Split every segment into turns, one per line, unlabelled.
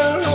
world.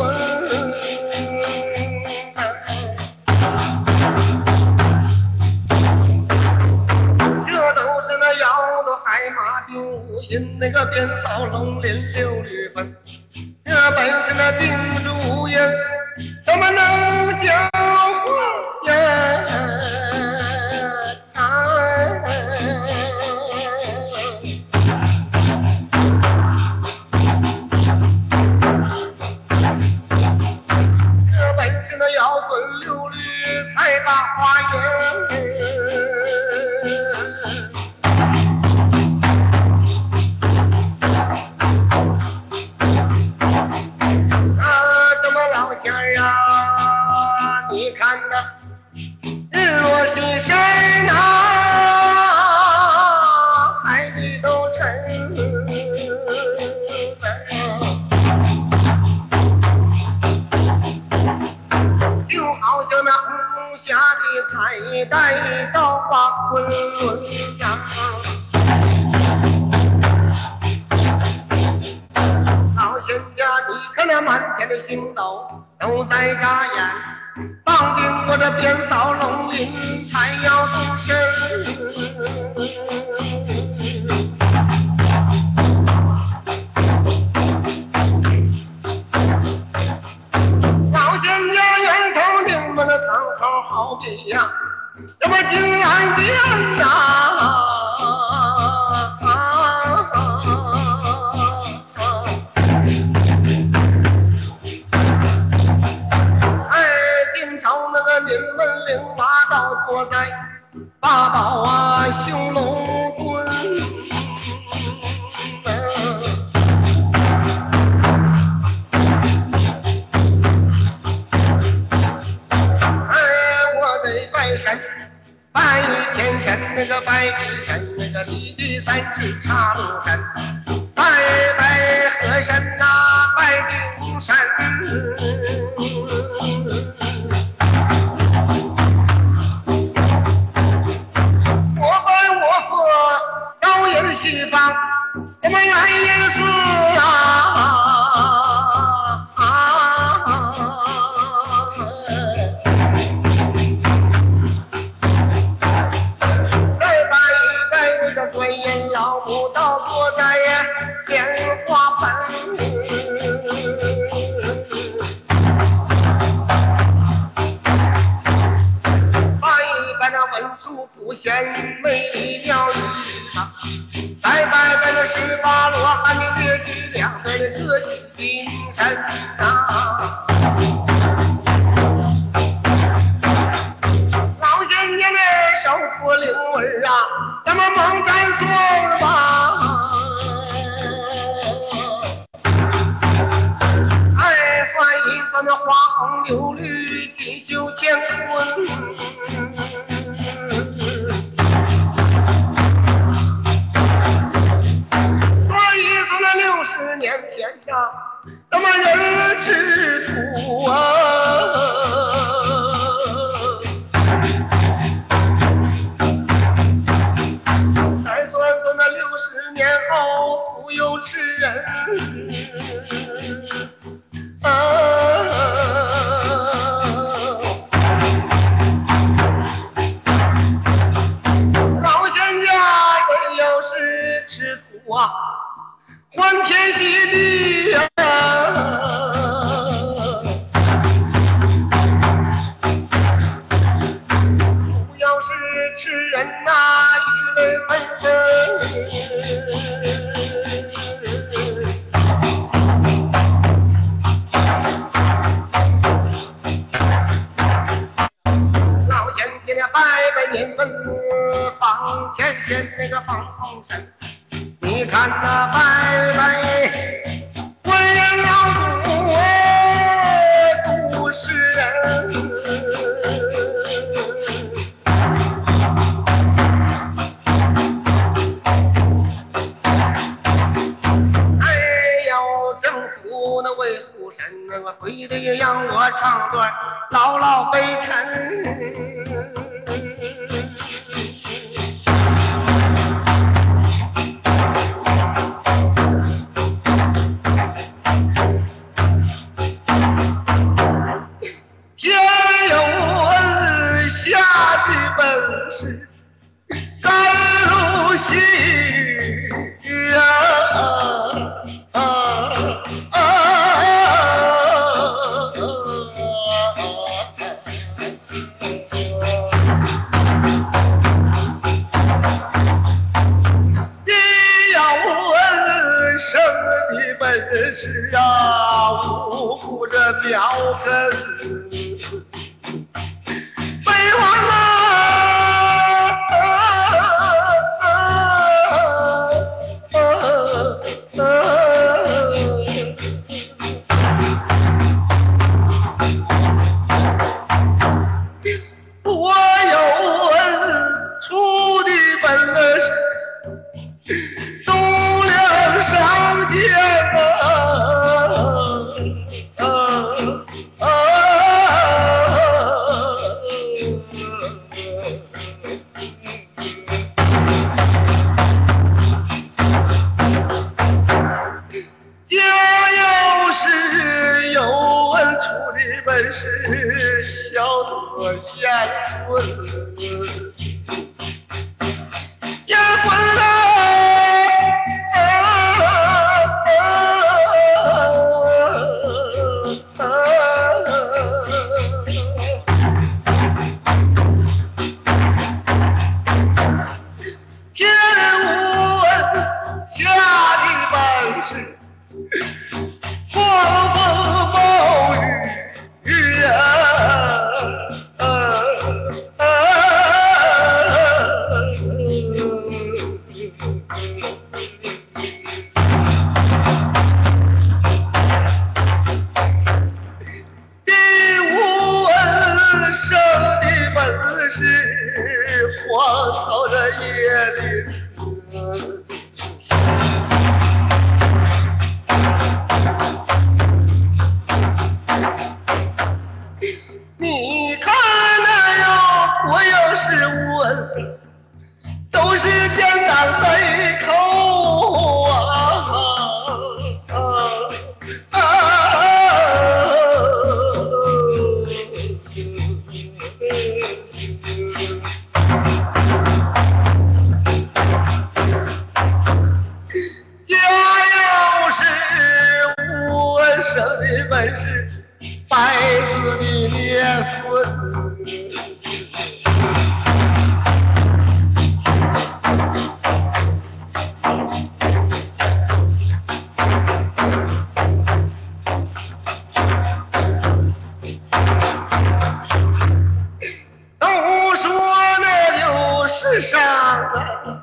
Thank you. 拜天神那个拜地神那个离地三尺路神。拜拜河神呐拜地五神烦你人知你看那白白为了主哎不是人。哎呦政府那为护神那个非得让我唱段劳老悲沉你本事呀，无骨的苗根。世上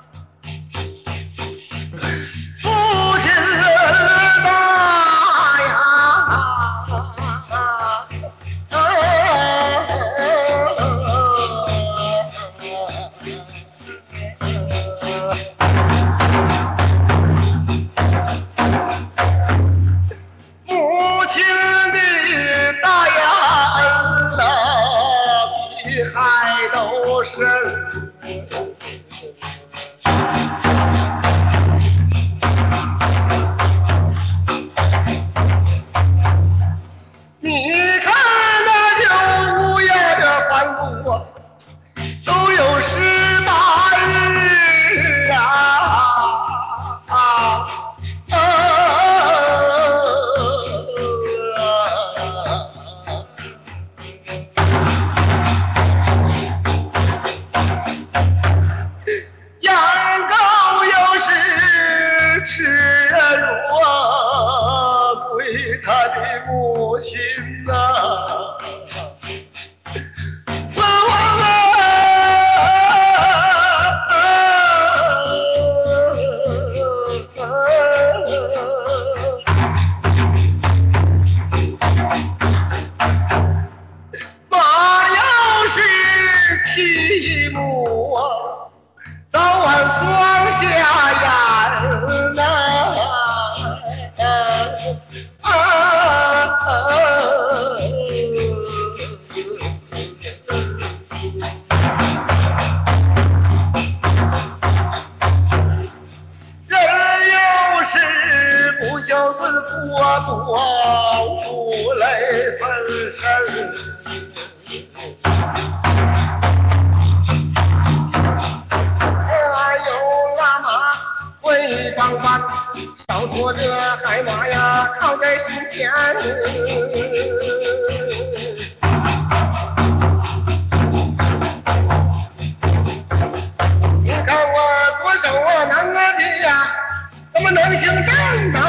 一帮帮拖着子海马呀？靠在胸前你看我左手啊能啊的呀？怎么能行正啊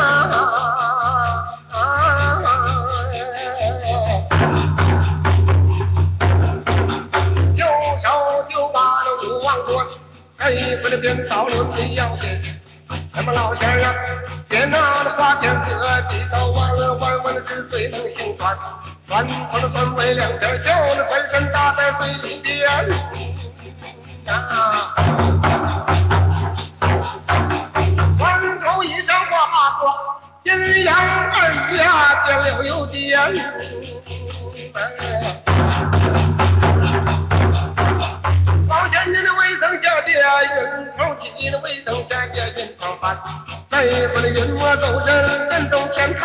右手就把那五万吨哎河的边草轮回要给咱们老乡啊，别拿那花江河，地道弯弯弯的支水能行船，船头的船尾两边儿，就全身搭在水里边。船头一身花花，阴阳二丫颠了又颠。再不那云我都震真动天堂，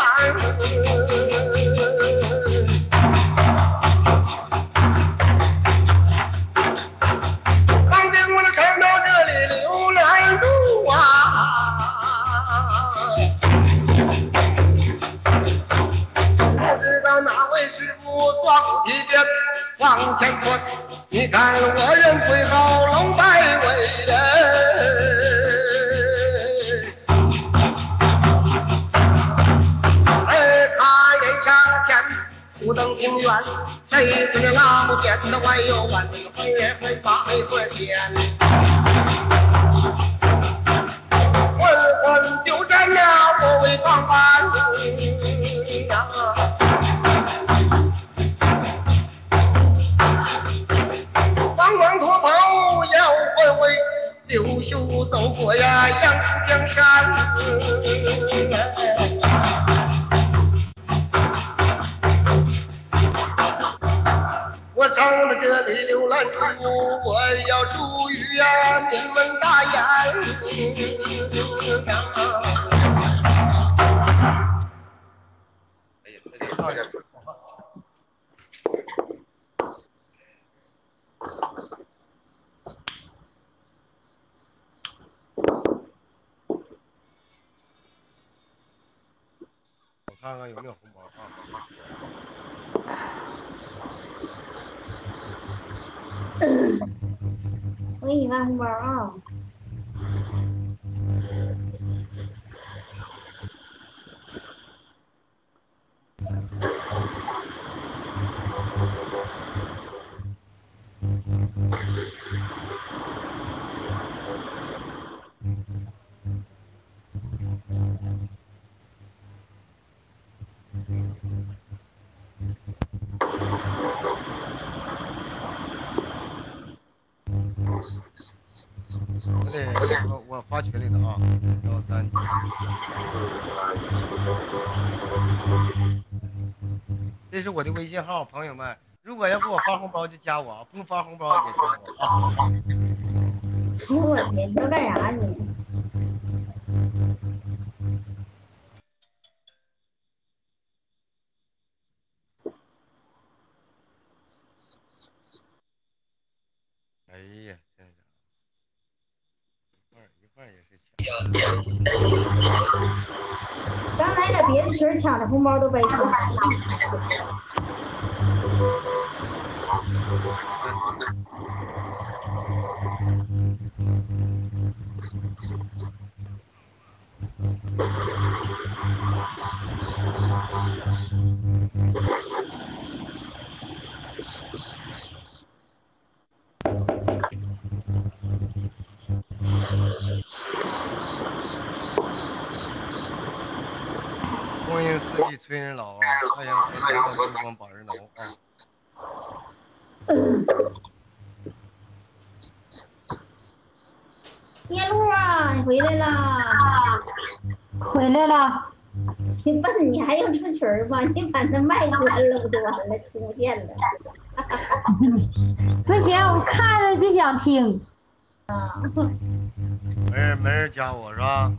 曾经我那曾到这里流浪度啊，不知道哪位师傅抓鼓皮边往前窜，你看我人最好龙摆尾人。登平原，这个那木天的外又远，这个黑人黑发黑和天，昏昏就站呀，我为防寒呀，茫茫驼袍摇微微，刘秀走过呀，阳江山。我要祝去呀，你们大眼睛。
我看看有没有红包，
给你发红包啊！
幺三，这是我的微信号，朋友们，如果要给我发红包就加我啊，不用发红包也行啊。
我的，你要干啥你？抢的红包都白抢。叶璐，你回来了，
回来了。
行吧，你还用出群儿吗？你把那麦关了，不就完了？听不见了。
不行，我看着就想听。
没人，没人加。我是吧？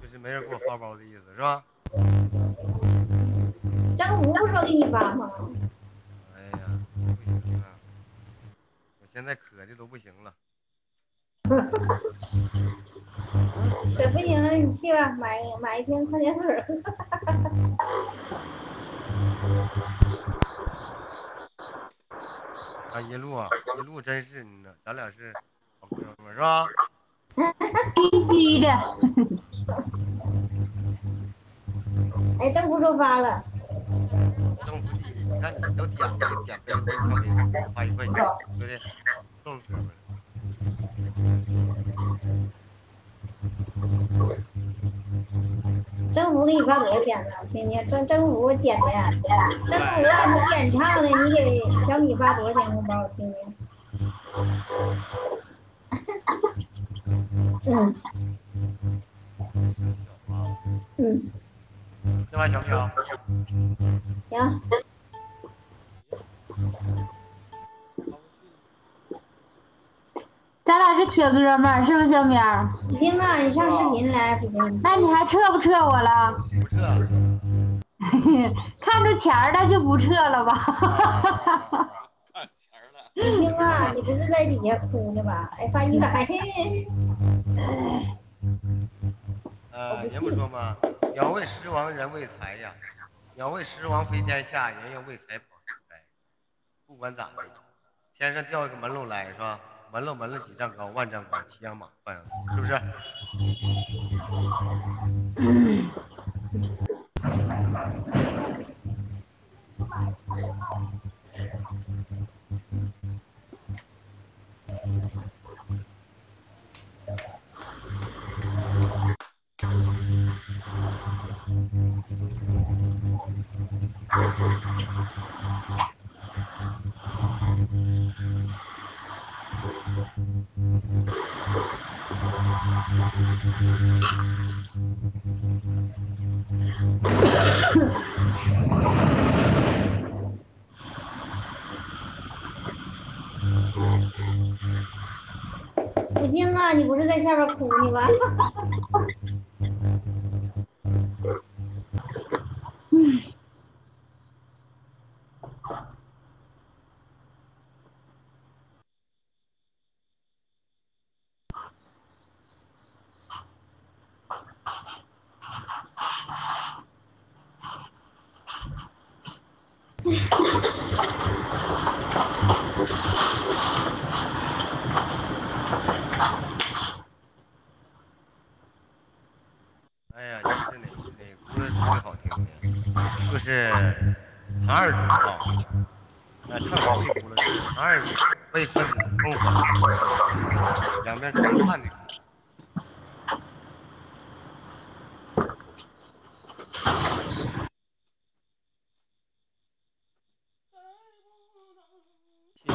就是没人给我发包的意思，是吧？
张福不说给你发吗？
哎呀，不行啊！我现在渴的都不行了。
可不行了，你去吧，买买一瓶矿泉水喝。
啊，一路啊，一路真是呢，咱俩是好哥们儿是吧？
必须的。
哎，张福说发了，
政府你看你都点了，点杯杯咖啡，花一块钱，兄弟，送哥们儿。
张福给你发多少钱呢？我听听，张张福点的，张福啊，你点唱的，你给小米发多少钱红包？我听听。嗯嗯，
另外小米啊，
行，
咱俩是铁哥们儿，是不是小明儿？
不行啊，你上视频来不行。
那你还撤不撤我了？
不撤。
看着钱儿了就不撤了吧？
看钱儿了。
不行啊，你不是在底下哭呢吧？哎，发一百，
呃，人不说吗？鸟为食亡，人为财呀。鸟为食亡，飞天下；人要为财跑天灾。不管咋的，天上掉一个门楼来是吧？门楼门楼几丈高，万丈高，骑羊马换羊头，是不是？
不行啊，你不是在下边哭呢吧？
哎呀，就是哪哪歌特别好听的，就是唐二主啊，那唱好这轱辘是唐二主为分子疯狂，两边冲看的。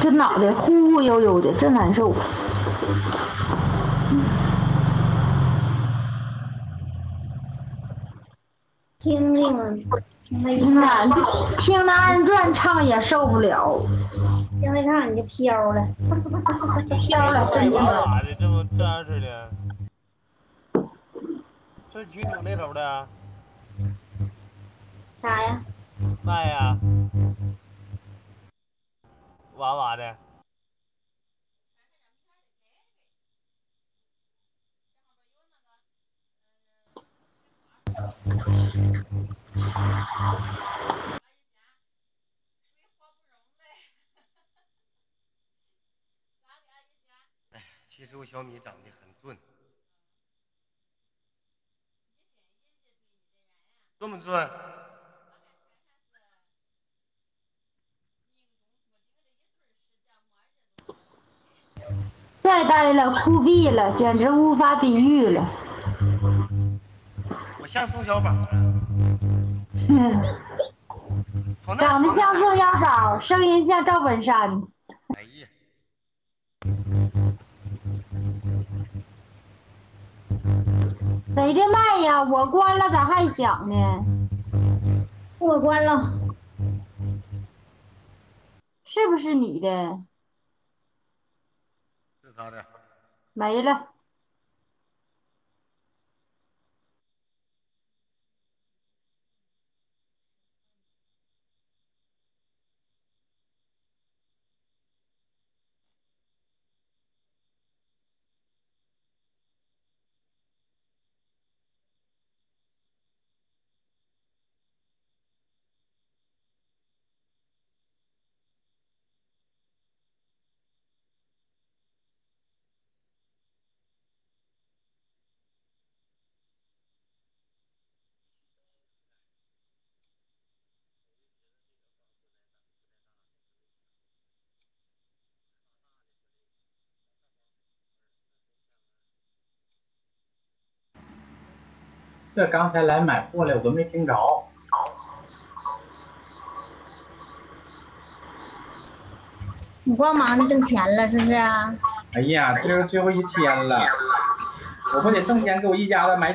这脑袋忽忽悠悠的，真难受。
听听，听他一
嗯呐
唱，，
听那二人转唱也受不了，
听他唱你就飘了。
飘了，真
这
的。
咋的？这么这样式的？这是群主那头的
啥呀？
麦呀？娃娃的？
其实我小米长得很俊，俊不俊？
帅呆了，酷毙了，简直无法比喻了。
我像宋小宝
长得像宋小宝，声音像赵本山。
哎呀，
谁的麦呀？我关了咋还响呢？
我关了。
是不是你
的？
没了。
这刚才来买货了，我都没听着。
你光忙着挣钱了，是不是啊？
哎呀，今儿最后一天了，我不得挣钱给我一家子买